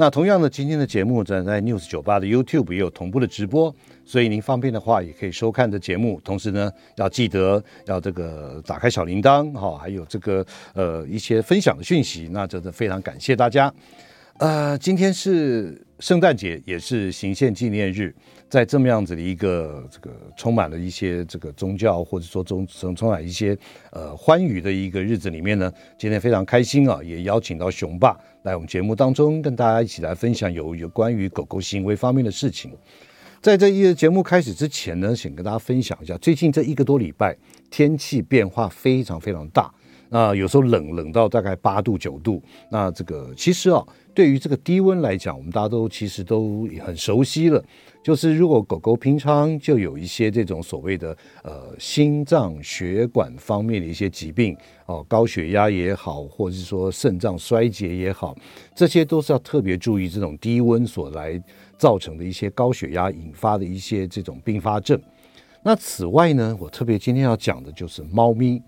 那同样的，今天的节目在在 News 九八的 YouTube 也有同步的直播，所以您方便的话也可以收看的节目。同时呢，要记得要这个打开小铃铛，哈，还有这个呃一些分享的讯息。那真的非常感谢大家。呃，今天是圣诞节，也是行宪纪念日。在这么样子的一个这个充满了一些这个宗教或者说充充充满一些呃欢愉的一个日子里面呢，今天非常开心啊，也邀请到熊爸在我们节目当中跟大家一起来分享有有关于狗狗行为方面的事情。在这一节目开始之前呢，想跟大家分享一下，最近这一个多礼拜天气变化非常非常大，那有时候冷冷到大概八度九度，那这个其实啊，对于这个低温来讲，我们大家都其实都很熟悉了。就是如果狗狗平常就有一些这种所谓的呃心脏血管方面的一些疾病哦，高血压也好，或者是说肾脏衰竭也好，这些都是要特别注意这种低温所来造成的一些高血压引发的一些这种并发症。那此外呢，我特别今天要讲的就是猫咪，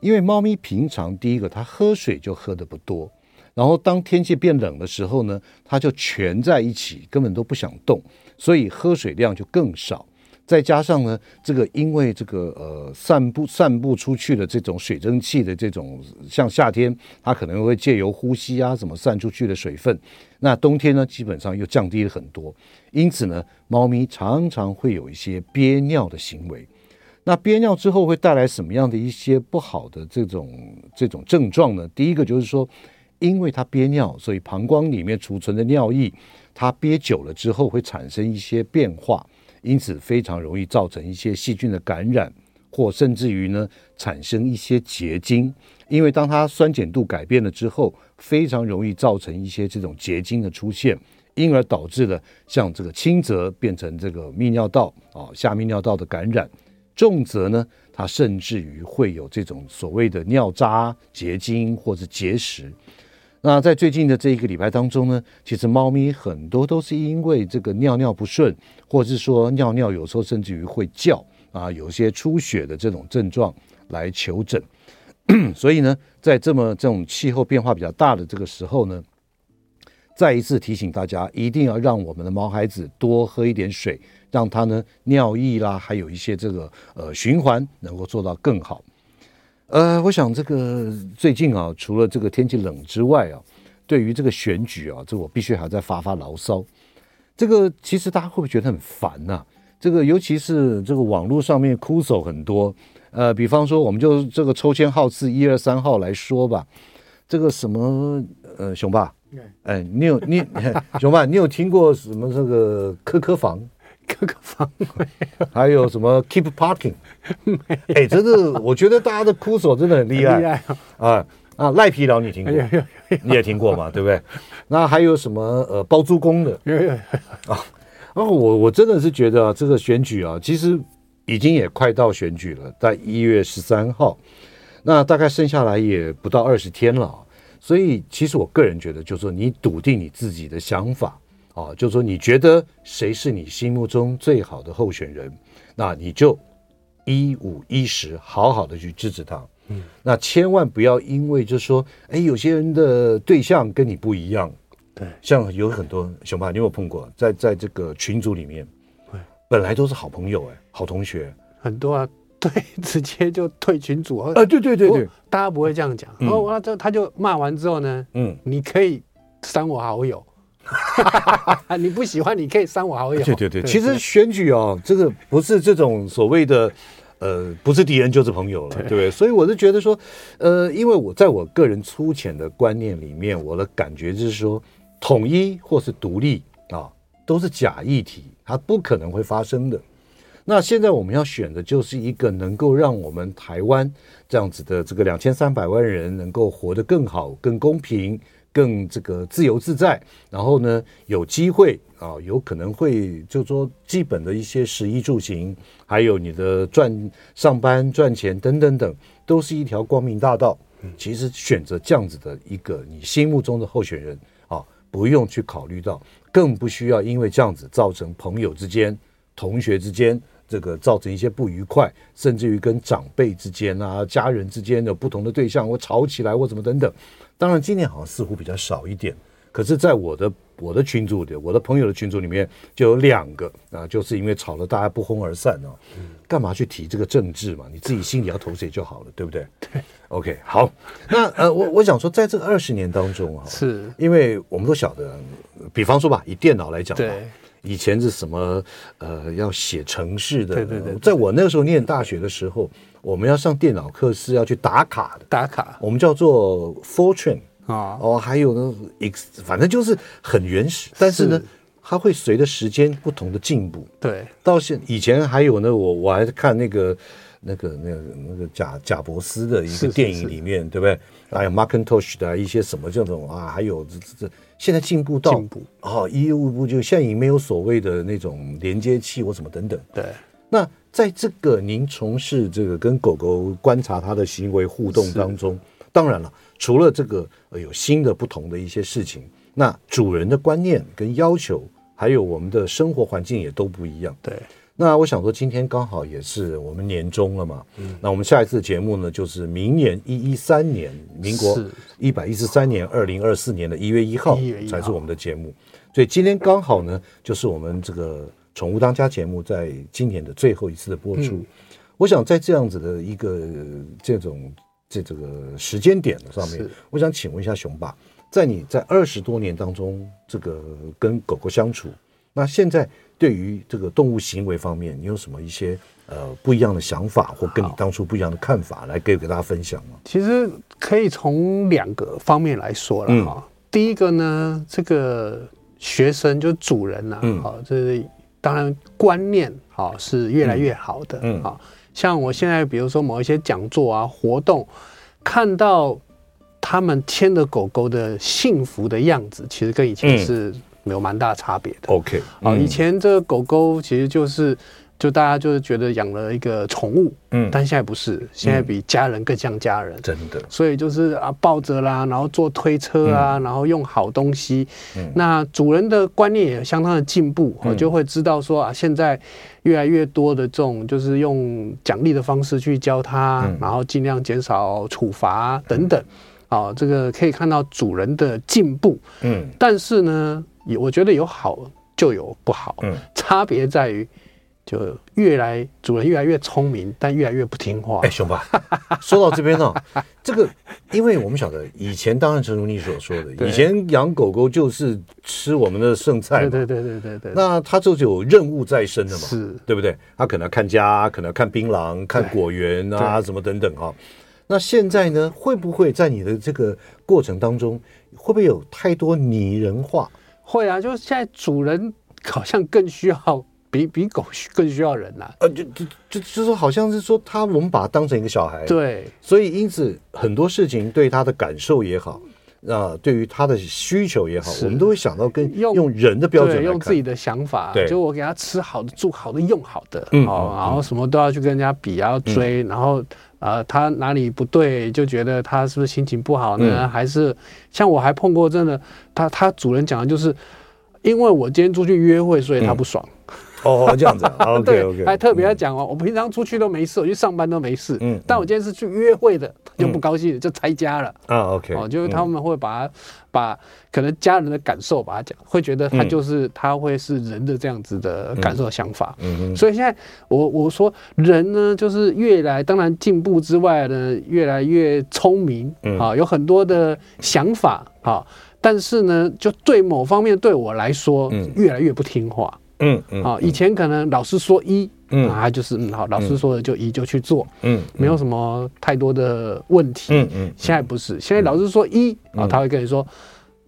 因为猫咪平常第一个它喝水就喝得不多，然后当天气变冷的时候呢，它就蜷在一起，根本都不想动。所以喝水量就更少，再加上呢，这个因为这个呃散布散布出去的这种水蒸气的这种，像夏天它可能会借由呼吸啊，怎么散出去的水分，那冬天呢基本上又降低了很多，因此呢，猫咪常常会有一些憋尿的行为。那憋尿之后会带来什么样的一些不好的这种这种症状呢？第一个就是说，因为它憋尿，所以膀胱里面储存的尿液。它憋久了之后会产生一些变化，因此非常容易造成一些细菌的感染，或甚至于呢产生一些结晶。因为当它酸碱度改变了之后，非常容易造成一些这种结晶的出现，因而导致了像这个轻则变成这个泌尿道啊下泌尿道的感染，重则呢它甚至于会有这种所谓的尿渣结晶或者结石。那在最近的这一个礼拜当中呢，其实猫咪很多都是因为这个尿尿不顺，或者是说尿尿有时候甚至于会叫啊，有些出血的这种症状来求诊。所以呢，在这么这种气候变化比较大的这个时候呢，再一次提醒大家，一定要让我们的毛孩子多喝一点水，让它呢尿液啦，还有一些这个呃循环能够做到更好。呃，我想这个最近啊，除了这个天气冷之外啊，对于这个选举啊，这我必须还在发发牢骚。这个其实大家会不会觉得很烦呐、啊？这个尤其是这个网络上面哭手很多。呃，比方说，我们就这个抽签号次一二三号来说吧。这个什么呃，熊爸，哎，你有你 熊爸，你有听过什么这个科科房？科科房，还有什么 Keep Parking？哎，真的，我觉得大家的哭手真的很厉害，厉害啊啊！赖皮佬你听过？你也听过嘛？对不对？那还有什么呃包租公的？啊，然后我我真的是觉得啊，这个选举啊，其实已经也快到选举了，在一月十三号，那大概剩下来也不到二十天了，所以其实我个人觉得，就是说你笃定你自己的想法。啊，就是说，你觉得谁是你心目中最好的候选人，那你就一五一十好好的去支持他。嗯，那千万不要因为就是说，哎，有些人的对象跟你不一样。对，像有很多熊爸，你有没有碰过？在在这个群组里面，对，本来都是好朋友，哎，好同学，很多啊，对，直接就退群组。啊，对对对对，大家不会这样讲。然后他就他就骂完之后呢，嗯，你可以删我好友。你不喜欢，你可以删我好友。对对对，其实选举哦，这个不是这种所谓的，呃，不是敌人就是朋友了，对不对？所以我是觉得说，呃，因为我在我个人粗浅的观念里面，我的感觉就是说，统一或是独立啊，都是假议题，它不可能会发生的。那现在我们要选的就是一个能够让我们台湾这样子的这个两千三百万人能够活得更好、更公平。更这个自由自在，然后呢，有机会啊，有可能会就说基本的一些食衣住行，还有你的赚上班赚钱等等等，都是一条光明大道。其实选择这样子的一个你心目中的候选人啊，不用去考虑到，更不需要因为这样子造成朋友之间、同学之间这个造成一些不愉快，甚至于跟长辈之间啊、家人之间有不同的对象，或吵起来或怎么等等。当然，今年好像似乎比较少一点。可是，在我的我的群组里，我的朋友的群组里面，就有两个啊，就是因为吵得，大家不欢而散啊。干嘛去提这个政治嘛？你自己心里要投谁就好了，对不对？对。OK，好。那呃，我我想说，在这二十年当中啊，是因为我们都晓得，比方说吧，以电脑来讲吧，对，以前是什么呃，要写程式的。对对对。在我那个时候念大学的时候，我们要上电脑课是要去打卡的，打卡，我们叫做 Fortune 啊。哦，还有呢，X，反正就是很原始，但是呢，是它会随着时间不同的进步。对，到现以前还有呢，我我还看那个那个那个那个贾贾伯斯的一个电影里面，对不对？还有 Macintosh 的一些什么这种啊，还有这这这，现在进步到进步。哦，一步步就现在已经没有所谓的那种连接器或什么等等。对，那在这个您从事这个跟狗狗观察它的行为互动当中，当然了。除了这个呃有新的不同的一些事情，那主人的观念跟要求，还有我们的生活环境也都不一样。对，那我想说，今天刚好也是我们年终了嘛。嗯，那我们下一次节目呢，就是明年一一三年，民国一百一十三年二零二四年的一月一号才是我们的节目。所以今天刚好呢，就是我们这个宠物当家节目在今年的最后一次的播出。嗯，我想在这样子的一个这种。这这个时间点的上面，我想请问一下熊爸，在你在二十多年当中，这个跟狗狗相处，那现在对于这个动物行为方面，你有什么一些呃不一样的想法，或跟你当初不一样的看法，来给给大家分享吗？其实可以从两个方面来说了哈。第一个呢，这个学生就主人呐，好，这是当然观念好是越来越好的，嗯，好。像我现在，比如说某一些讲座啊、活动，看到他们牵着狗狗的幸福的样子，其实跟以前是没有蛮大差别的。OK，啊，以前这个狗狗其实就是。就大家就是觉得养了一个宠物，嗯，但现在不是，现在比家人更像家人，真的。所以就是啊，抱着啦，然后坐推车啊，然后用好东西。嗯那主人的观念也相当的进步，我就会知道说啊，现在越来越多的这种就是用奖励的方式去教它，然后尽量减少处罚等等。啊，这个可以看到主人的进步，嗯。但是呢，有我觉得有好就有不好，嗯，差别在于。就越来主人越来越聪明，但越来越不听话。哎，熊爸，说到这边呢、哦，这个因为我们晓得，以前当然正如你所说的，以前养狗狗就是吃我们的剩菜嘛，对对对对对对。那它就是有任务在身的嘛，是，对不对？它可能看家，可能看槟榔、看果园啊，什么等等哈、哦。那现在呢，会不会在你的这个过程当中，会不会有太多拟人化？会啊，就是现在主人好像更需要。比比狗更需要人呐、啊，呃，就就就就说好像是说他，我们把它当成一个小孩，对，所以因此很多事情对他的感受也好，啊、呃，对于他的需求也好，我们都会想到跟用用人的标准用自己的想法，对，就我给他吃好的、住好的、用好的，嗯，哦，然后什么都要去跟人家比，要追，嗯、然后啊、呃，他哪里不对，就觉得他是不是心情不好呢？嗯、还是像我还碰过，真的，他他主人讲的就是，因为我今天出去约会，所以他不爽。嗯哦，这样子，OK OK，还特别要讲哦，我平常出去都没事，我去上班都没事，嗯，但我今天是去约会的，就不高兴，就拆家了啊，OK，哦，就是他们会把把可能家人的感受把它讲，会觉得他就是他会是人的这样子的感受想法，嗯嗯，所以现在我我说人呢，就是越来当然进步之外呢，越来越聪明，啊，有很多的想法，啊，但是呢，就对某方面对我来说，越来越不听话。嗯嗯，啊，以前可能老师说一，嗯，啊，就是嗯好，老师说的就一就去做，嗯，没有什么太多的问题，嗯嗯，现在不是，现在老师说一，啊，他会跟你说，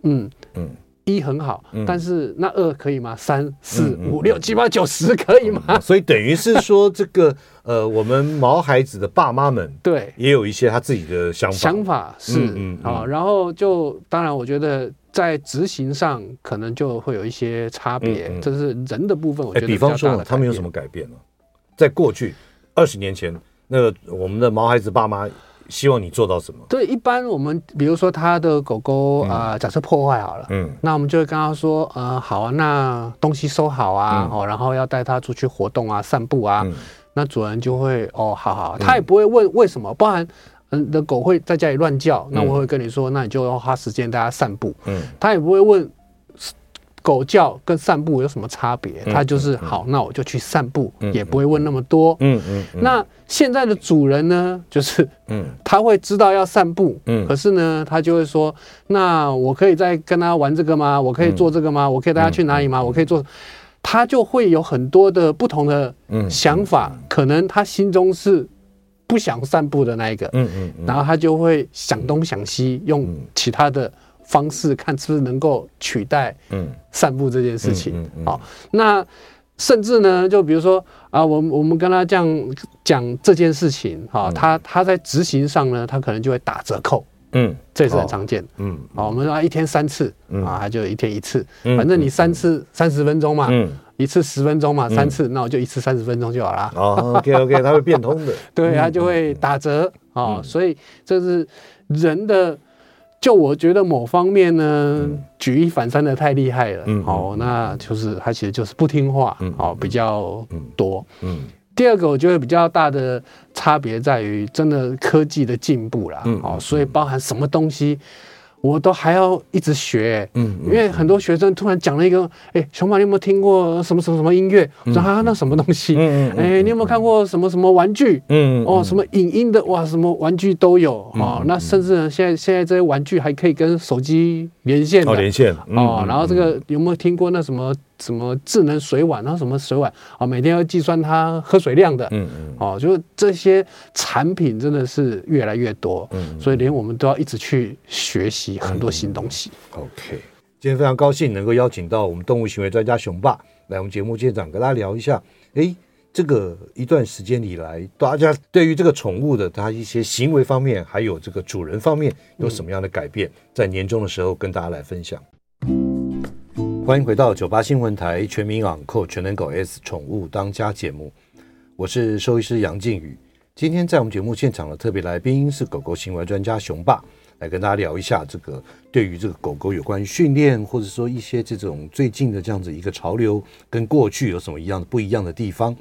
嗯嗯，一很好，嗯、但是那二可以吗？三四五六七八九十可以吗？嗯、所以等于是说，这个 呃，我们毛孩子的爸妈们对。也有一些他自己的想法。想法是啊、嗯嗯，然后就当然，我觉得在执行上可能就会有一些差别，嗯嗯、这是人的部分。我觉得比方说，他们有什么改变呢？在过去二十年前，那个我们的毛孩子爸妈。希望你做到什么？对，一般我们比如说他的狗狗啊、呃，假设破坏好了，嗯，那我们就会跟他说，呃，好啊，那东西收好啊，哦、嗯，然后要带他出去活动啊，散步啊，嗯、那主人就会哦，好好，他也不会问为什么，包含嗯的狗会在家里乱叫，那我会跟你说，那你就要花时间带它散步，嗯，他也不会问。狗叫跟散步有什么差别？他就是好，那我就去散步，也不会问那么多。嗯嗯。那现在的主人呢，就是 嗯，他会知道要散步，嗯，可是呢，他就会说，那我可以再跟他玩这个吗？我可以做这个吗？我可以带他去哪里吗？我可以做，他就会有很多的不同的想法，可能他心中是不想散步的那一个，嗯嗯，然后他就会想东想西，用其他的。方式看是不是能够取代嗯。散步这件事情，好，那甚至呢，就比如说啊，我我们跟他这样讲这件事情，哈，他他在执行上呢，他可能就会打折扣，嗯，这是很常见。的，嗯，好，我们说一天三次，啊，他就一天一次，反正你三次三十分钟嘛，嗯，一次十分钟嘛，三次那我就一次三十分钟就好了，哦，OK OK，它会变通的，对，它就会打折啊，所以这是人的。就我觉得某方面呢，嗯、举一反三的太厉害了，嗯哦，那就是他其实就是不听话，哦，比较多。嗯，嗯第二个我觉得比较大的差别在于，真的科技的进步啦，嗯，哦，所以包含什么东西。我都还要一直学，嗯，因为很多学生突然讲了一个，哎，熊宝，你有没有听过什么什么什么音乐？我说啊，那什么东西？嗯哎，你有没有看过什么什么玩具？嗯哦，什么影音的？哇，什么玩具都有哦。那甚至呢，现在现在这些玩具还可以跟手机连线哦，连线哦。然后这个有没有听过那什么？什么智能水碗，然后什么水碗啊，每天要计算它喝水量的，嗯嗯，哦，就是这些产品真的是越来越多，嗯，所以连我们都要一直去学习很多新东西。OK，今天非常高兴能够邀请到我们动物行为专家熊爸来我们节目现场跟大家聊一下，哎，这个一段时间以来，大家对于这个宠物的它一些行为方面，还有这个主人方面有什么样的改变，在年终的时候跟大家来分享。欢迎回到九八新闻台全民昂扣全能狗 S 宠物当家节目，我是兽医师杨靖宇。今天在我们节目现场的特别来宾是狗狗行为专家熊爸，来跟大家聊一下这个对于这个狗狗有关于训练，或者说一些这种最近的这样子一个潮流，跟过去有什么一样的不一样的地方。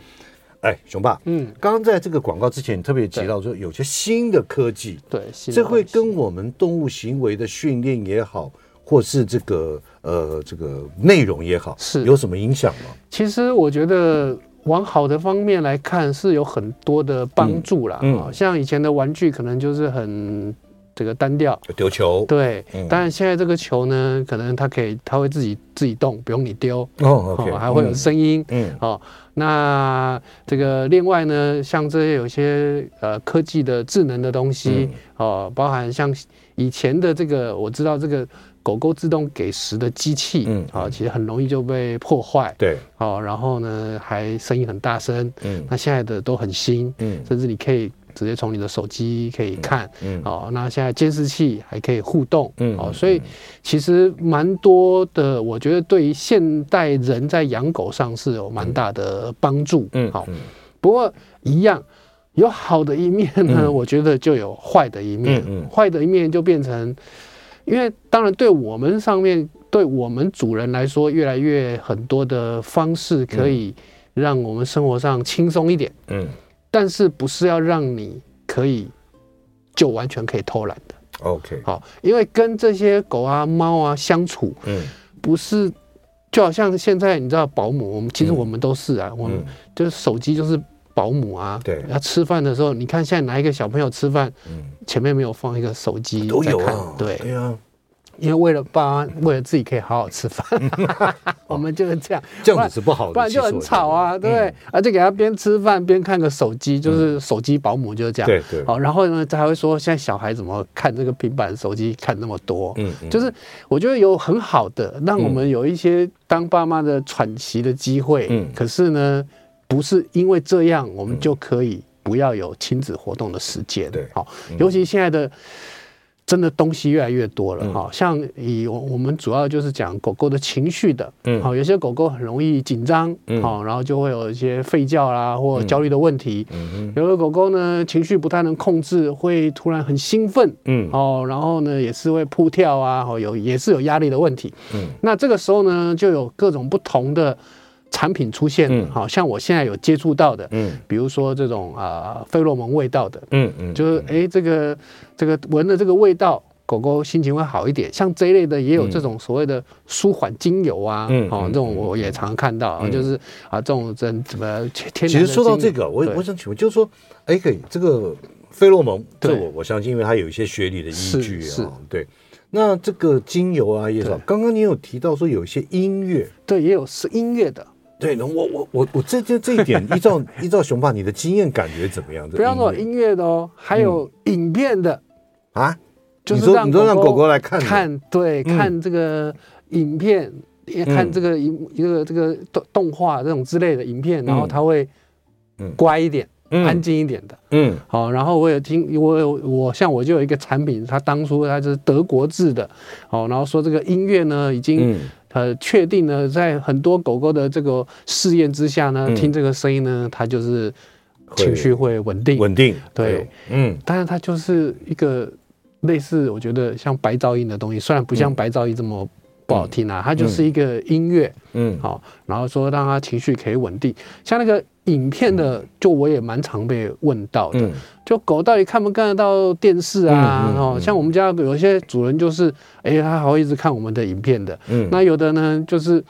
哎，熊爸，嗯，刚刚在这个广告之前，你特别提到说有些新的科技，对，这会跟我们动物行为的训练也好。或是这个呃，这个内容也好，是有什么影响吗？其实我觉得往好的方面来看，是有很多的帮助啦。嗯，嗯，像以前的玩具可能就是很这个单调，丢球。对，嗯，但现在这个球呢，可能它可以，它会自己自己动，不用你丢。哦还会有声音。嗯，哦，那这个另外呢，像这些有些呃科技的智能的东西，哦，包含像以前的这个，我知道这个。狗狗自动给食的机器，嗯，啊，其实很容易就被破坏，对，哦，然后呢，还声音很大声，嗯，那现在的都很新，嗯，甚至你可以直接从你的手机可以看，嗯，哦，那现在监视器还可以互动，嗯，哦，所以其实蛮多的，我觉得对于现代人在养狗上是有蛮大的帮助，嗯，好，不过一样有好的一面呢，我觉得就有坏的一面，嗯，坏的一面就变成。因为当然，对我们上面，对我们主人来说，越来越很多的方式可以让我们生活上轻松一点。嗯，但是不是要让你可以就完全可以偷懒的？OK，好，因为跟这些狗啊、猫啊相处，嗯，不是就好像现在你知道保姆，我们其实我们都是啊，我们就是手机就是。保姆啊，对，要吃饭的时候，你看现在哪一个小朋友吃饭，嗯，前面没有放一个手机，都有啊，对，对啊，因为为了爸妈，为了自己可以好好吃饭，我们就是这样。这样子是不好的，不然就很吵啊，对不对？而且给他边吃饭边看个手机，就是手机保姆就是这样。对对。好，然后呢，他还会说现在小孩怎么看这个平板手机看那么多？嗯，就是我觉得有很好的，让我们有一些当爸妈的喘息的机会。嗯。可是呢，不是因为这样我们就可以不要有亲子活动的时间。对。好，尤其现在的。真的东西越来越多了哈，像以我我们主要就是讲狗狗的情绪的，嗯，好，有些狗狗很容易紧张，好，然后就会有一些吠叫啦或焦虑的问题，嗯，有的狗狗呢情绪不太能控制，会突然很兴奋，嗯，哦，然后呢也是会扑跳啊，有也是有压力的问题，嗯，那这个时候呢就有各种不同的。产品出现，好像我现在有接触到的，嗯，比如说这种啊，费洛蒙味道的，嗯嗯，就是哎，这个这个闻了这个味道，狗狗心情会好一点。像这一类的也有这种所谓的舒缓精油啊，嗯，哦，这种我也常常看到，就是啊，这种怎怎么天。其实说到这个，我我想请问，就是说，哎，可以这个费洛蒙，这我我相信，因为它有一些学理的依据啊，对。那这个精油啊，叶总，刚刚你有提到说有一些音乐，对，也有是音乐的。对，我我我我这这这一点，依照 依照熊爸你的经验感觉怎么样？不要说音乐的哦，还有影片的啊，就是让你说让狗狗来看看，对，看这个影片，也看这个一一个这个动动画这种之类的影片，然后它会乖一点，安静一点的，嗯，好，然后我有听，我有我像我就有一个产品，它当初它是德国制的，好，然后说这个音乐呢已经。呃，确定呢，在很多狗狗的这个试验之下呢，嗯、听这个声音呢，它就是情绪会稳定，稳定，对，嗯，当然它就是一个类似，我觉得像白噪音的东西，虽然不像白噪音这么不好听啊，嗯、它就是一个音乐，嗯，好，然后说让它情绪可以稳定，像那个。影片的，就我也蛮常被问到的，就狗到底看不看得到电视啊？哦，像我们家有些主人就是，哎，他还会一直看我们的影片的。嗯，那有的呢，就是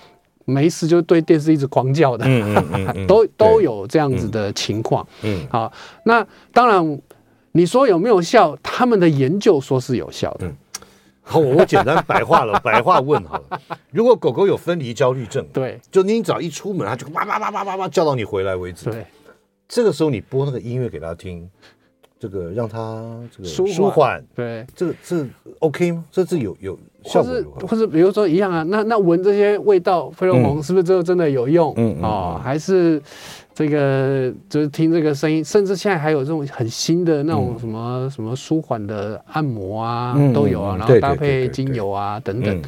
没事就对电视一直狂叫的，都都有这样子的情况。嗯，好，那当然，你说有没有效？他们的研究说是有效的。好，我简单白话了，白话问好了。如果狗狗有分离焦虑症，对，就你只要一出门，它就哇哇哇哇哇哇叫到你回来为止。对，这个时候你播那个音乐给它听，这个让它这个舒缓。对，这个这 OK 吗？这是有有效果的。或者比如说一样啊，那那闻这些味道，费洛蒙是不是就真的有用？嗯啊，还是？这个就是听这个声音，甚至现在还有这种很新的那种什么、嗯、什么舒缓的按摩啊，嗯、都有啊，然后搭配精油啊等等。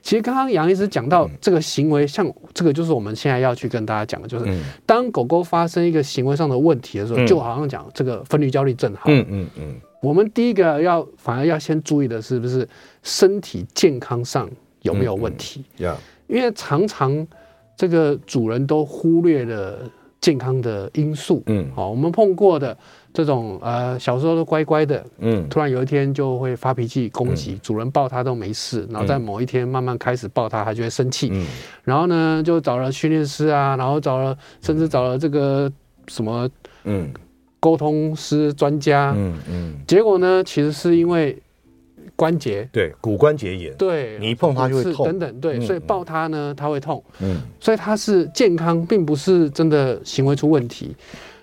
其实刚刚杨医师讲到这个行为，像这个就是我们现在要去跟大家讲的，就是当狗狗发生一个行为上的问题的时候，就好像讲这个分离焦虑症，好，嗯嗯嗯，我们第一个要反而要先注意的是不是身体健康上有没有问题？呀，因为常常这个主人都忽略了。健康的因素，嗯，好，我们碰过的这种，呃，小时候都乖乖的，嗯，突然有一天就会发脾气攻击，主人抱它都没事，然后在某一天慢慢开始抱它，它就会生气，嗯，然后呢，就找了训练师啊，然后找了，甚至找了这个什么，嗯，沟通师专家，嗯嗯，结果呢，其实是因为。关节。对骨关节炎，对你一碰它就会痛，等等，对，所以抱它呢，它会痛，嗯，所以它是健康，并不是真的行为出问题。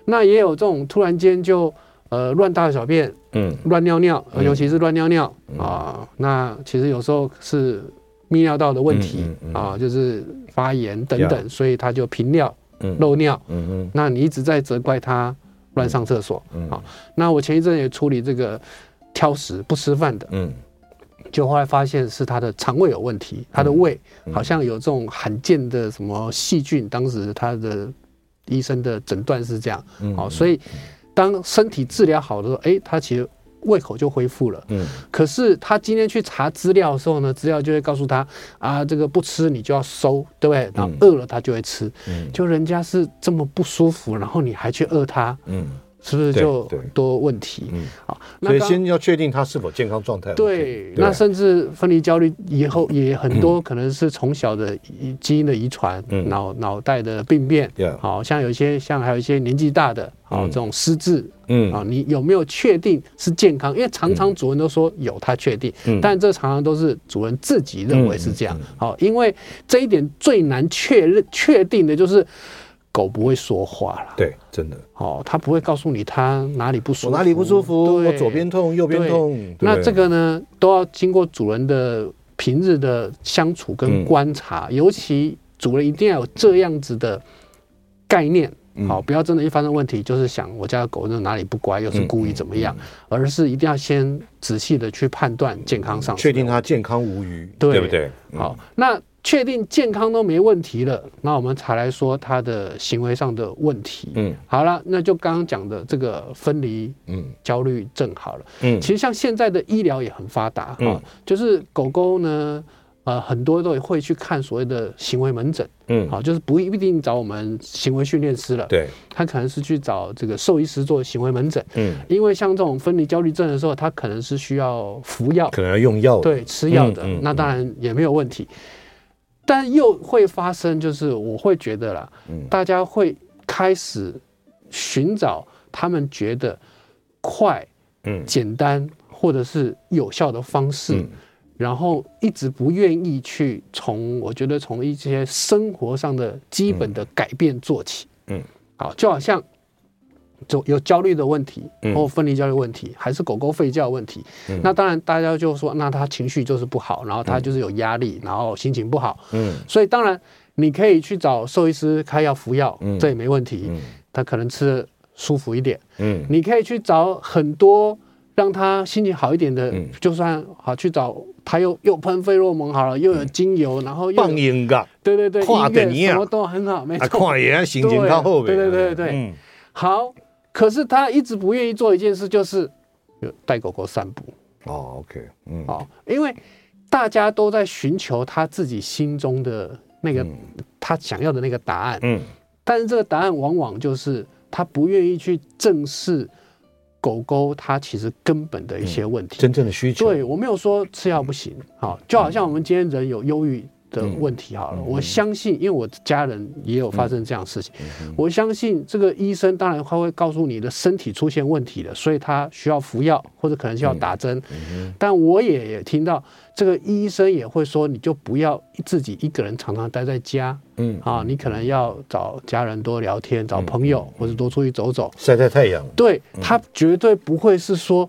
那也有这种突然间就呃乱大小便，嗯，乱尿尿，尤其是乱尿尿啊，那其实有时候是泌尿道的问题啊，就是发炎等等，所以它就频尿、漏尿，嗯嗯，那你一直在责怪它乱上厕所，啊，那我前一阵也处理这个。挑食不吃饭的，嗯，就后来发现是他的肠胃有问题，他的胃好像有这种罕见的什么细菌，当时他的医生的诊断是这样，好，所以当身体治疗好的时候，哎，他其实胃口就恢复了，嗯，可是他今天去查资料的时候呢，资料就会告诉他啊，这个不吃你就要收，对不对？然后饿了他就会吃，嗯，就人家是这么不舒服，然后你还去饿他，嗯。是不是就很多问题？嗯，好，所以先要确定他是否健康状态。对，那甚至分离焦虑以后也很多 可能是从小的基因的遗传，脑脑袋的病变，好像有一些像还有一些年纪大的，好这种失智，嗯。啊，你有没有确定是健康？因为常常主人都说有，他确定，嗯。但这常常都是主人自己认为是这样。好，因为这一点最难确认确定的就是。狗不会说话了，对，真的，哦，它不会告诉你它哪里不舒服，哪里不舒服，我左边痛，右边痛。那这个呢，都要经过主人的平日的相处跟观察，尤其主人一定要有这样子的概念，好，不要真的一发生问题，就是想我家的狗那哪里不乖，又是故意怎么样，而是一定要先仔细的去判断健康上，确定它健康无虞，对。不对？好，那。确定健康都没问题了，那我们才来说他的行为上的问题。嗯，好了，那就刚刚讲的这个分离嗯焦虑症好了。嗯，其实像现在的医疗也很发达啊，嗯、就是狗狗呢，呃，很多都会去看所谓的行为门诊。嗯，好，就是不一定找我们行为训练师了。对，他可能是去找这个兽医师做行为门诊。嗯，因为像这种分离焦虑症的时候，他可能是需要服药，可能要用药，对，吃药的。嗯嗯、那当然也没有问题。但又会发生，就是我会觉得啦，大家会开始寻找他们觉得快、嗯、简单或者是有效的方式，然后一直不愿意去从我觉得从一些生活上的基本的改变做起。嗯，好，就好像。就有焦虑的问题，或分离焦虑问题，还是狗狗吠叫问题。嗯、那当然，大家就说，那他情绪就是不好，然后他就是有压力，然后心情不好。嗯，所以当然你可以去找兽医师开药服药，嗯、这也没问题。嗯、他可能吃得舒服一点。嗯，你可以去找很多让他心情好一点的，嗯、就算好去找他又又喷费洛蒙好了，又有精油，然后又放音乐，对对对，音乐什么都很好，没错。心情靠后对对对对，嗯、好。可是他一直不愿意做一件事，就是带狗狗散步。哦，OK，嗯，哦，因为大家都在寻求他自己心中的那个他想要的那个答案。嗯，但是这个答案往往就是他不愿意去正视狗狗它其实根本的一些问题，真正的需求。对，我没有说吃药不行，好，就好像我们今天人有忧郁。的问题好了，嗯、我相信，因为我家人也有发生这样的事情，嗯、我相信这个医生当然他会告诉你的身体出现问题了，所以他需要服药或者可能需要打针。但我也也听到这个医生也会说，你就不要自己一个人常常待在家，嗯啊，你可能要找家人多聊天，找朋友、嗯、或者多出去走走，晒晒太阳。对，他绝对不会是说，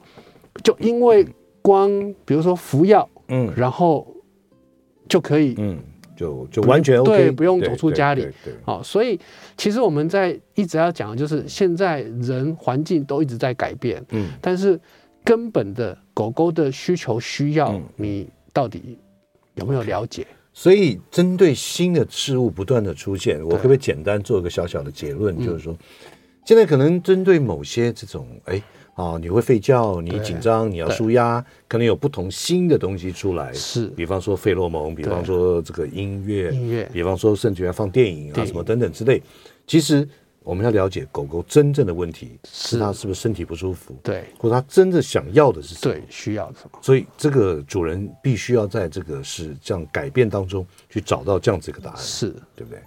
就因为光比如说服药，嗯，然后。就可以，嗯，就就完全 OK，对，不用走出家里，对，好，所以其实我们在一直要讲的就是，现在人环境都一直在改变，嗯，但是根本的狗狗的需求需要，你到底有没有了解？所以针对新的事物不断的出现，我可不可以简单做一个小小的结论，就是说，现在可能针对某些这种，哎。哦，你会吠叫，你紧张，你要舒压，可能有不同新的东西出来，是，比方说费洛蒙，比方说这个音乐，音乐，比方说甚至要放电影啊什么等等之类。其实我们要了解狗狗真正的问题是。它是不是身体不舒服，对，或者它真正想要的是什么，对，需要什么。所以这个主人必须要在这个是这样改变当中去找到这样子一个答案，是。对不对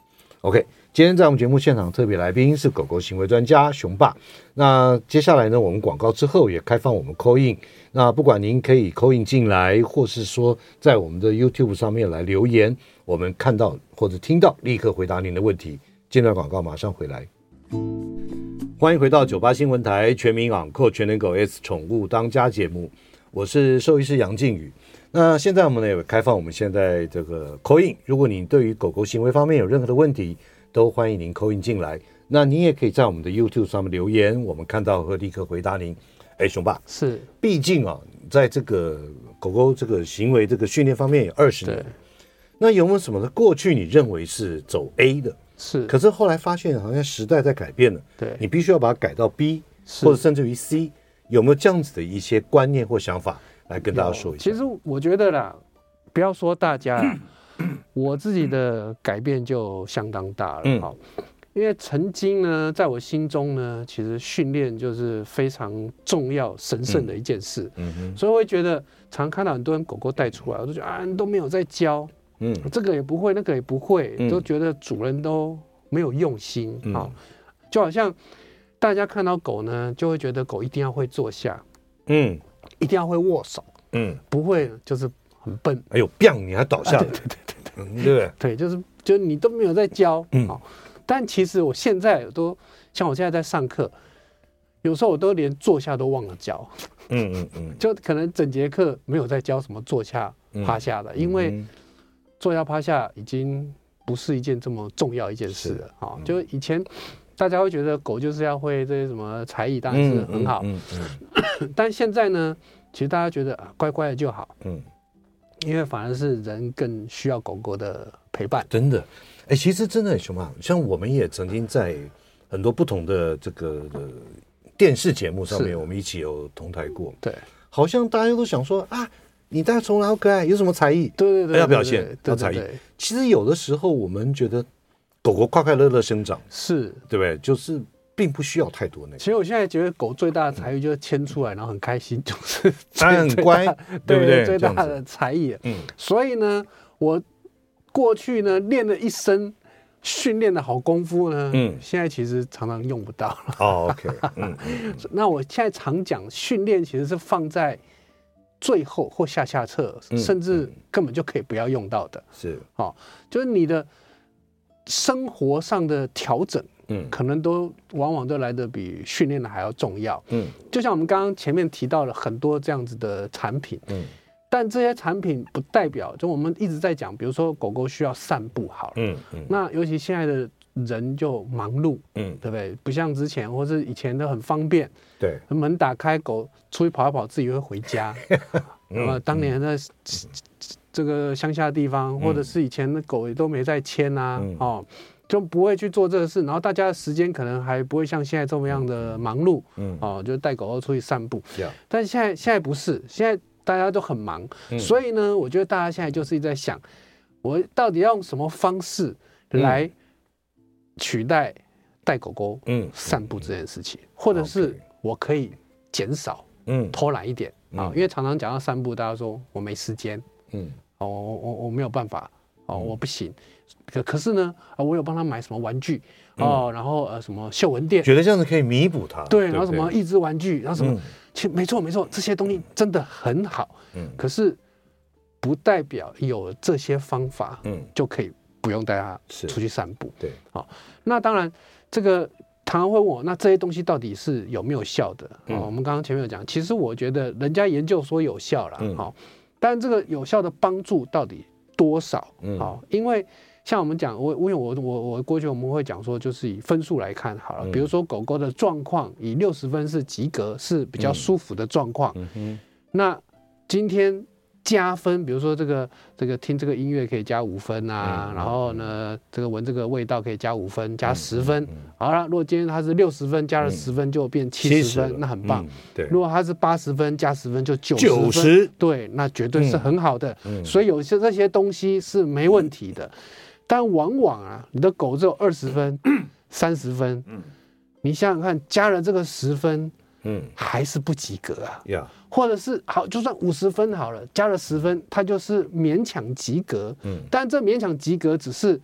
？OK。今天在我们节目现场特别来宾是狗狗行为专家熊爸。那接下来呢，我们广告之后也开放我们 coin。那不管您可以 call in 进来，或是说在我们的 YouTube 上面来留言，我们看到或者听到，立刻回答您的问题。这段广告马上回来。欢迎回到九八新闻台全民养狗全能狗 S 宠物当家节目，我是兽医师杨靖宇。那现在我们呢也开放我们现在这个 coin。如果你对于狗狗行为方面有任何的问题，都欢迎您 call in 进来，那您也可以在我们的 YouTube 上面留言，我们看到会立刻回答您。哎，熊爸，是，毕竟啊，在这个狗狗这个行为这个训练方面有二十年，那有没有什么的过去你认为是走 A 的，是，可是后来发现好像时代在改变了，对，你必须要把它改到 B，或者甚至于 C，有没有这样子的一些观念或想法来跟大家说一下？其实我觉得啦，不要说大家。我自己的改变就相当大了，好，因为曾经呢，在我心中呢，其实训练就是非常重要、神圣的一件事。嗯。嗯，所以我会觉得，常看到很多人狗狗带出来，我都觉得啊，都没有在教，嗯，这个也不会，那个也不会，都觉得主人都没有用心啊。就好像大家看到狗呢，就会觉得狗一定要会坐下，嗯，一定要会握手，嗯，不会就是很笨。哎呦，砰，你还倒下。了，对对对对，对。对？对，就是就你都没有在教，嗯。但其实我现在都像我现在在上课，有时候我都连坐下都忘了教，嗯嗯嗯，就可能整节课没有在教什么坐下趴下的，因为坐下趴下已经不是一件这么重要一件事了。啊。就以前大家会觉得狗就是要会这些什么才艺，当然是很好，嗯嗯，但现在呢，其实大家觉得乖乖的就好，嗯，因为反而是人更需要狗狗的陪伴，真的。哎，其实真的很凶啊！像我们也曾经在很多不同的这个的电视节目上面，我们一起有同台过。对，好像大家都想说啊，你带宠物好可爱，有什么才艺？对对对，要表现要才艺。其实有的时候我们觉得狗狗快快乐乐生长，是对不对？就是并不需要太多那个。其实我现在觉得狗最大的才艺就是牵出来，然后很开心，就是它很乖，对不对？最大的才艺。嗯，所以呢，我。过去呢，练了一身训练的好功夫呢，嗯，现在其实常常用不到了。哦，OK，嗯，那我现在常讲，训练其实是放在最后或下下策，甚至根本就可以不要用到的。是，哦，就是你的生活上的调整，嗯，可能都往往都来得比训练的还要重要。嗯，就像我们刚刚前面提到了很多这样子的产品，嗯。但这些产品不代表，就我们一直在讲，比如说狗狗需要散步，好了，嗯嗯，那尤其现在的人就忙碌，嗯，对不对？不像之前或是以前都很方便，对，门打开，狗出去跑一跑，自己会回家。那么当年在这个乡下地方，或者是以前的狗也都没在牵啊，哦，就不会去做这个事。然后大家的时间可能还不会像现在这么样的忙碌，嗯，哦，就带狗狗出去散步。但是现在现在不是现在。大家都很忙，所以呢，我觉得大家现在就是一直在想，我到底要用什么方式来取代带狗狗嗯。散步这件事情，或者是我可以减少嗯。偷懒一点。啊，因为常常讲到散步，大家说我没时间。嗯。哦我我我没有办法哦我不行，可可是呢啊我有帮他买什么玩具哦，然后呃什么秀文店，觉得这样子可以弥补他对，然后什么益智玩具，然后什么。其实没错没错，这些东西真的很好，嗯，可是不代表有这些方法，嗯，就可以不用带他出去散步，对，好，那当然这个常常会问我，那这些东西到底是有没有效的？嗯，我们刚刚前面有讲，其实我觉得人家研究说有效了，好，但这个有效的帮助到底多少？嗯，好，因为。像我们讲，我因为我我我过去我们会讲说，就是以分数来看好了。比如说狗狗的状况，以六十分是及格，是比较舒服的状况。那今天加分，比如说这个这个听这个音乐可以加五分啊，然后呢这个闻这个味道可以加五分，加十分。好了，如果今天它是六十分，加了十分就变七十分，那很棒。对，如果它是八十分加十分就九十分，对，那绝对是很好的。所以有些这些东西是没问题的。但往往啊，你的狗只有二十分、三十分，嗯，你想想看，加了这个十分，嗯，还是不及格啊，呀，或者是好，就算五十分好了，加了十分，它就是勉强及格，嗯，但这勉强及格只是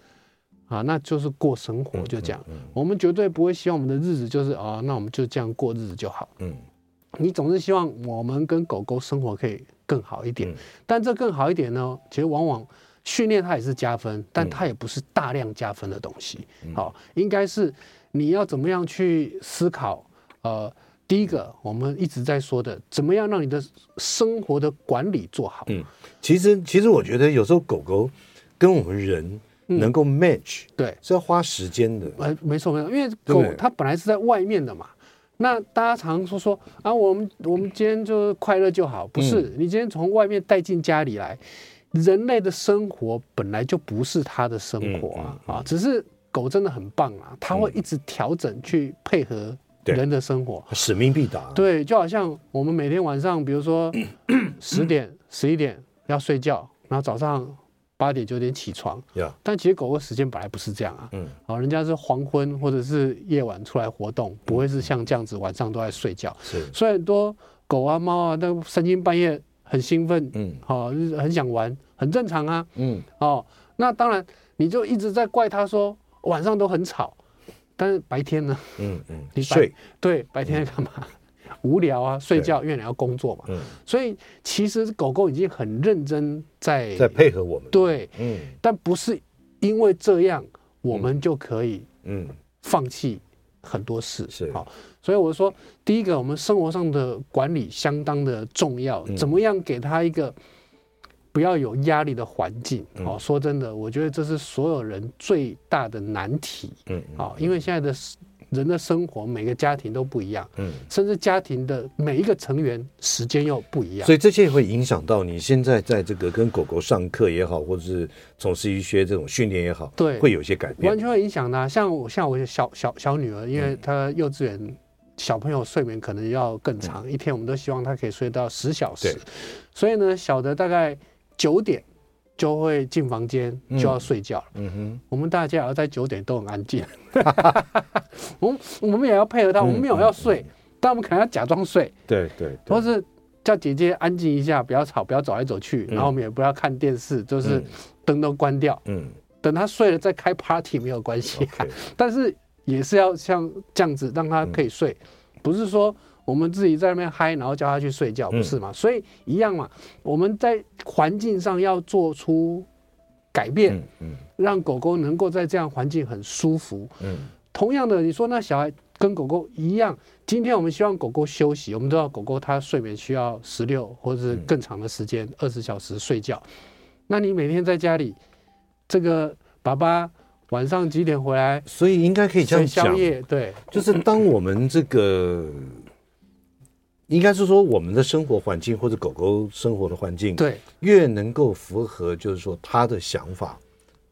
啊，那就是过生活，就这样，我们绝对不会希望我们的日子就是啊，那我们就这样过日子就好，嗯，你总是希望我们跟狗狗生活可以更好一点，但这更好一点呢，其实往往。训练它也是加分，但它也不是大量加分的东西。好，应该是你要怎么样去思考？呃，第一个我们一直在说的，怎么样让你的生活的管理做好？嗯，其实其实我觉得有时候狗狗跟我们人能够 match，对，是要花时间的。呃，没错没错，因为狗它本来是在外面的嘛。那大家常说说啊，我们我们今天就快乐就好，不是？你今天从外面带进家里来。人类的生活本来就不是它的生活啊，啊，只是狗真的很棒啊，它会一直调整去配合人的生活，使命必达。对，就好像我们每天晚上，比如说 十点、十一点要睡觉，然后早上八点九点起床。但其实狗狗时间本来不是这样啊。嗯。好，人家是黄昏或者是夜晚出来活动，不会是像这样子晚上都在睡觉。是。所以很多狗啊猫啊，那三更半夜很兴奋，嗯，好，很想玩，很正常啊。嗯。哦，那当然你就一直在怪他说晚上都很吵，但是白天呢？嗯嗯。你睡。对，白天在干嘛？无聊啊，睡觉，因为你要工作嘛。嗯，所以其实狗狗已经很认真在在配合我们。对，嗯，但不是因为这样我们就可以嗯放弃很多事是好，所以我说第一个，我们生活上的管理相当的重要，怎么样给他一个不要有压力的环境？好，说真的，我觉得这是所有人最大的难题。嗯，好，因为现在的。人的生活，每个家庭都不一样，嗯，甚至家庭的每一个成员时间又不一样，所以这些会影响到你现在在这个跟狗狗上课也好，或者是从事一些这种训练也好，对，会有一些改变，完全会影响的啊。像我，像我小小小女儿，因为她幼稚园小朋友睡眠可能要更长，嗯，一天我们都希望她可以睡到十小时，所以呢，小的大概九点。就会进房间就要睡觉了。嗯哼，我们大家也要在九点都很安静。我们我们也要配合他，我们没有要睡，但我们可能要假装睡。对对，或是叫姐姐安静一下，不要吵，不要走来走去。然后我们也不要看电视，就是灯都关掉。嗯，等他睡了再开 party 没有关系。但是也是要像这样子让他可以睡，不是说。我们自己在那边嗨，然后叫他去睡觉，不是嘛？所以一样嘛。我们在环境上要做出改变，让狗狗能够在这样环境很舒服。同样的，你说那小孩跟狗狗一样，今天我们希望狗狗休息，我们知道狗狗它睡眠需要十六或者是更长的时间，二十小时睡觉。那你每天在家里，这个爸爸晚上几点回来？所以应该可以这样讲，宵夜，对，就是当我们这个。应该是说，我们的生活环境或者狗狗生活的环境，对，越能够符合，就是说他的想法，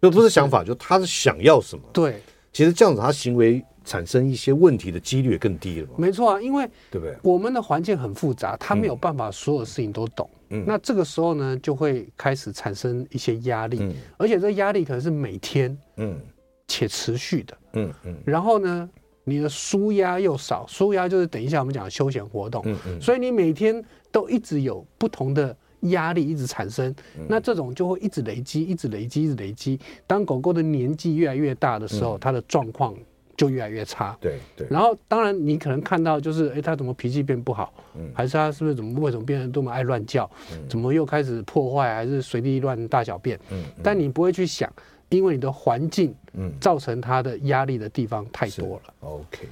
就不是想法，就他是想要什么。对，其实这样子，他行为产生一些问题的几率也更低了嘛。没错啊，因为对不对？我们的环境很复杂，他没有办法所有事情都懂。嗯，那这个时候呢，就会开始产生一些压力，而且这压力可能是每天，嗯，且持续的，嗯嗯。然后呢？你的舒压又少，舒压就是等一下我们讲的休闲活动，嗯嗯，所以你每天都一直有不同的压力一直产生，那这种就会一直累积，一直累积，一直累积。当狗狗的年纪越来越大的时候，它的状况就越来越差。对对。然后当然你可能看到就是，哎，它怎么脾气变不好？嗯，还是它是不是怎么为什么变得这么爱乱叫？怎么又开始破坏？还是随地乱大小便？嗯，但你不会去想。因为你的环境，嗯，造成他的压力的地方太多了。OK，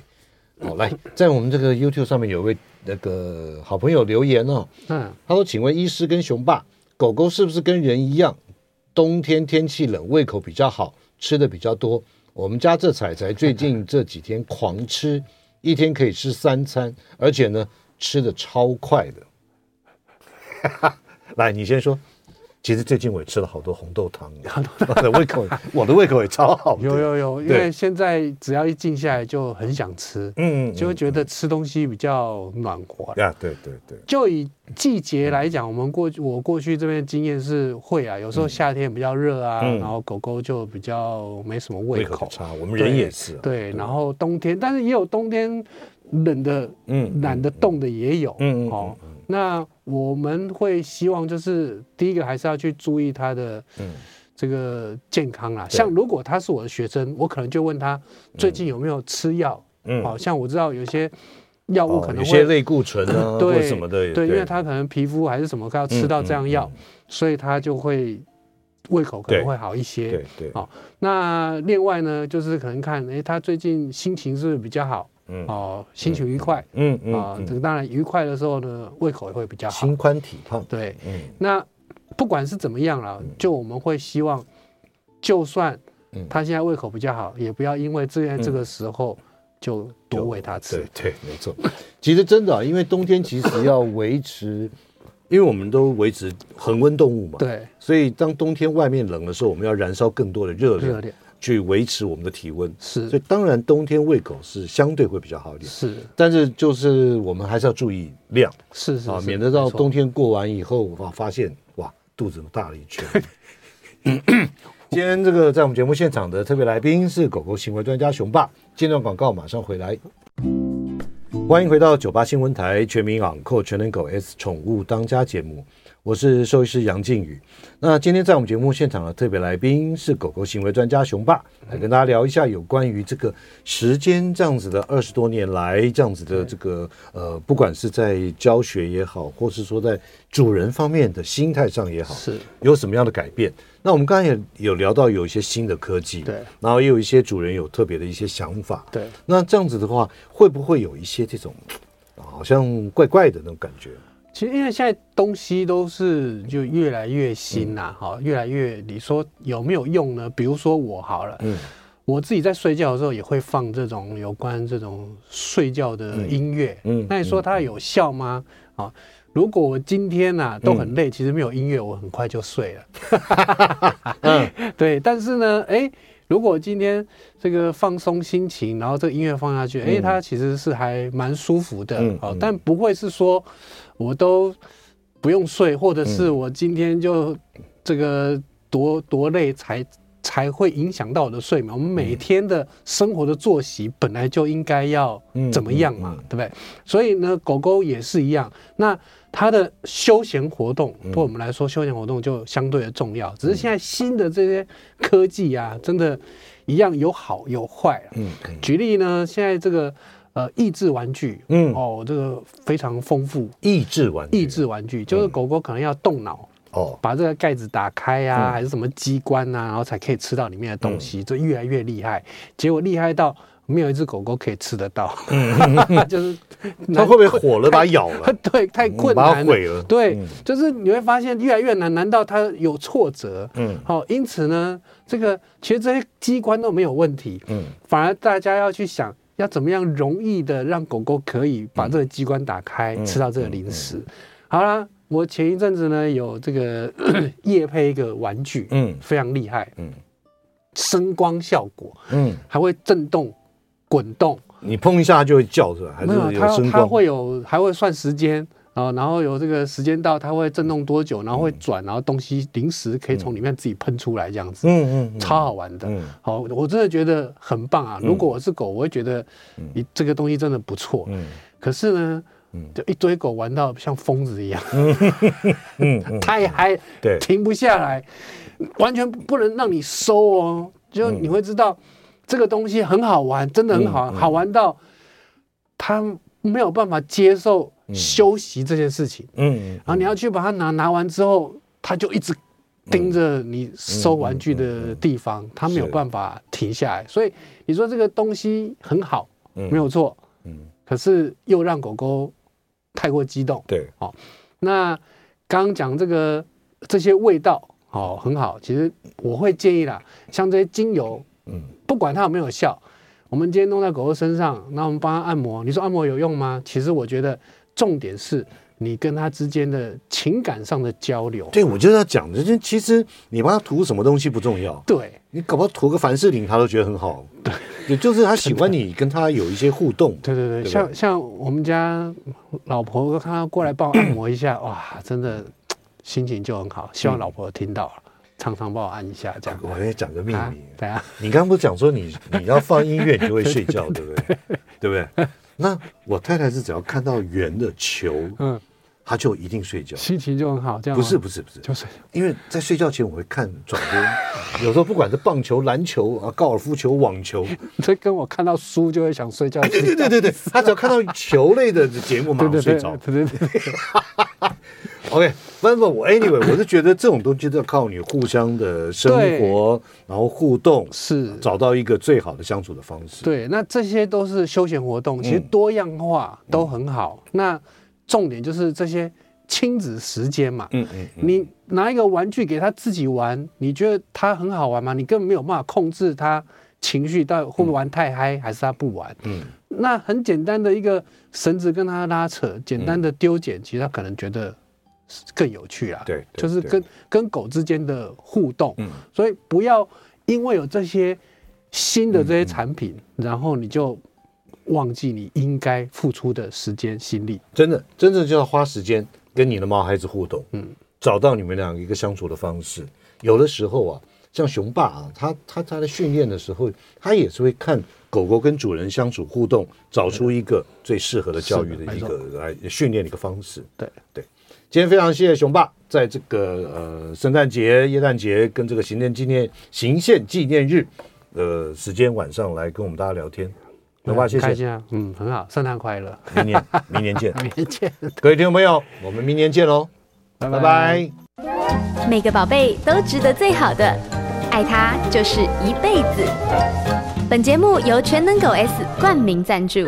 好，来，在我们这个 YouTube 上面有位那个好朋友留言哦，嗯，他说：“请问医师跟熊爸，狗狗是不是跟人一样，冬天天气冷，胃口比较好，吃的比较多？我们家这彩彩最近这几天狂吃，一天可以吃三餐，而且呢，吃的超快的。来，你先说。”其实最近我也吃了好多红豆汤，我的 胃口，我的胃口也超好。有有有，因为现在只要一静下来就很想吃，嗯，就会觉得吃东西比较暖和。呀，对对对。就以季节来讲，我们过去我过去这边经验是会啊，有时候夏天比较热啊，然后狗狗就比较没什么胃口。差，我们人也是。对，然后冬天，但是也有冬天冷的，嗯，懒得动的也有，嗯嗯。那我们会希望就是第一个还是要去注意他的这个健康啦。像如果他是我的学生，我可能就问他最近有没有吃药。嗯，好像我知道有些药物可能会有些类固醇啊，对什么的。对，因为他可能皮肤还是什么，他要吃到这样药，所以他就会胃口可能会好一些。对对。好，那另外呢，就是可能看，哎，他最近心情是不是比较好？嗯哦，心情愉快，嗯嗯啊，这个当然愉快的时候呢，胃口也会比较好，心宽体胖。对，嗯，那不管是怎么样了，就我们会希望，就算他现在胃口比较好，也不要因为这在这个时候就多喂他吃。对 对，没错。其实真的，因为冬天其实要维持，因为我们都维持恒温动物嘛，对，所以当冬天外面冷的时候，我们要燃烧更多的热量。热量。去维持我们的体温。是，所以当然冬天喂狗是相对会比较好一点。是，但是就是我们还是要注意量。是是啊，免得到冬天过完以后，哇，发现哇肚子大了一圈，今天这个在我们节目现场的特别来宾是狗狗行为专家熊爸。间段广告马上回来，欢迎回到九八新闻台全民昂扣全能狗 S 宠物当家节目。我是兽医师杨靖宇，那今天在我们节目现场的特别来宾是狗狗行为专家熊爸，来跟大家聊一下有关于这个时间这样子的二十多年来这样子的这个呃，不管是在教学也好，或是说在主人方面的心态上也好，是。有什么样的改变？那我们刚才也有聊到有一些新的科技，对，然后也有一些主人有特别的一些想法，对，那这样子的话，会不会有一些这种好像怪怪的那种感觉？其实因为现在东西都是就越来越新呐，哈，越来越你说有没有用呢？比如说我好了，嗯，我自己在睡觉的时候也会放这种有关这种睡觉的音乐，嗯，那你说它有效吗？啊，如果我今天呐都很累，其实没有音乐，我很快就睡了，嗯，对，但是呢，哎。如果今天这个放松心情，然后这个音乐放下去，哎、嗯，它其实是还蛮舒服的，嗯嗯、但不会是说我都不用睡，或者是我今天就这个多多累才才会影响到我的睡眠。我们每天的生活的作息本来就应该要怎么样嘛，嗯嗯嗯、对不对？所以呢，狗狗也是一样。那它的休闲活动，对我们来说，休闲活动就相对的重要。只是现在新的这些科技啊，真的，一样有好有坏。嗯，举例呢，现在这个呃益智玩具，嗯，哦，这个非常丰富。益智玩具，益智玩具就是狗狗可能要动脑，哦，把这个盖子打开呀，还是什么机关呐，然后才可以吃到里面的东西，就越来越厉害。结果厉害到。没有一只狗狗可以吃得到，就是它会不会火了，把它咬了？对，太困难了。对，就是你会发现越来越难。难道它有挫折？嗯，好，因此呢，这个其实这些机关都没有问题。嗯，反而大家要去想，要怎么样容易的让狗狗可以把这个机关打开，吃到这个零食。好啦，我前一阵子呢有这个夜配一个玩具，嗯，非常厉害，嗯，声光效果，嗯，还会震动。滚动，你碰一下就会叫是吧？还是？它它会有，还会算时间啊，然后有这个时间到，它会震动多久，然后会转，然后东西零食可以从里面自己喷出来，这样子，嗯嗯，超好玩的。好，我真的觉得很棒啊！如果我是狗，我会觉得你这个东西真的不错。嗯，可是呢，就一堆狗玩到像疯子一样，嗯，太嗨，对，停不下来，完全不能让你收哦，就你会知道。这个东西很好玩，真的很好玩，好玩到他没有办法接受休息这件事情。嗯，然后你要去把它拿拿完之后，他就一直盯着你收玩具的地方，他没有办法停下来。所以你说这个东西很好，没有错。嗯，可是又让狗狗太过激动。对，好，那刚刚讲这个这些味道，哦，很好。其实我会建议啦，像这些精油。嗯，不管它有没有效，我们今天弄在狗狗身上，那我们帮它按摩。你说按摩有用吗？其实我觉得重点是你跟它之间的情感上的交流。对，我就要讲的，就其实你帮它涂什么东西不重要。对，你搞不好涂个凡士林，它都觉得很好。对，也就是他喜欢你跟他有一些互动。对 对对，对像像我们家老婆看他过来帮我按摩一下，哇，真的心情就很好。希望老婆听到了。嗯常常帮我按一下，这样。我也讲个秘密。对啊，你刚刚不是讲说你你要放音乐，你就会睡觉，对不对？对不对？那我太太是只要看到圆的球，嗯，她就一定睡觉，心情就很好。这样不是不是不是，就是因为在睡觉前我会看转播，有时候不管是棒球、篮球啊、高尔夫球、网球，这跟我看到书就会想睡觉。对对对对，她 只要看到球类的节目，马上睡着。对对对。OK，反正我 Anyway，我是觉得这种东西都要靠你互相的生活，然后互动，是找到一个最好的相处的方式。对，那这些都是休闲活动，其实多样化都很好。那重点就是这些亲子时间嘛。嗯嗯。你拿一个玩具给他自己玩，你觉得他很好玩吗？你根本没有办法控制他情绪，到底会不会玩太嗨，还是他不玩？嗯。那很简单的一个绳子跟他拉扯，简单的丢捡，其实他可能觉得。更有趣啊！对，就是跟跟狗之间的互动。嗯，所以不要因为有这些新的这些产品，然后你就忘记你应该付出的时间心力。真的，真的就要花时间跟你的毛孩子互动。嗯，找到你们两个一个相处的方式。有的时候啊，像熊爸啊，他他他在训练的时候，他也是会看狗狗跟主人相处互动，找出一个最适合的教育的一个来训练的一个方式。对对，今天非常谢谢熊爸，在这个呃圣诞节、耶诞节跟这个行宪纪念行宪纪念日的时间晚上来跟我们大家聊天。熊爸，谢谢。开心啊，嗯，很好，圣诞快乐，明年 明年见，明年见，各位听众朋友，我们明年见喽，拜拜。拜拜。每个宝贝都值得最好的，爱他就是一辈子。本节目由全能狗 S 冠名赞助。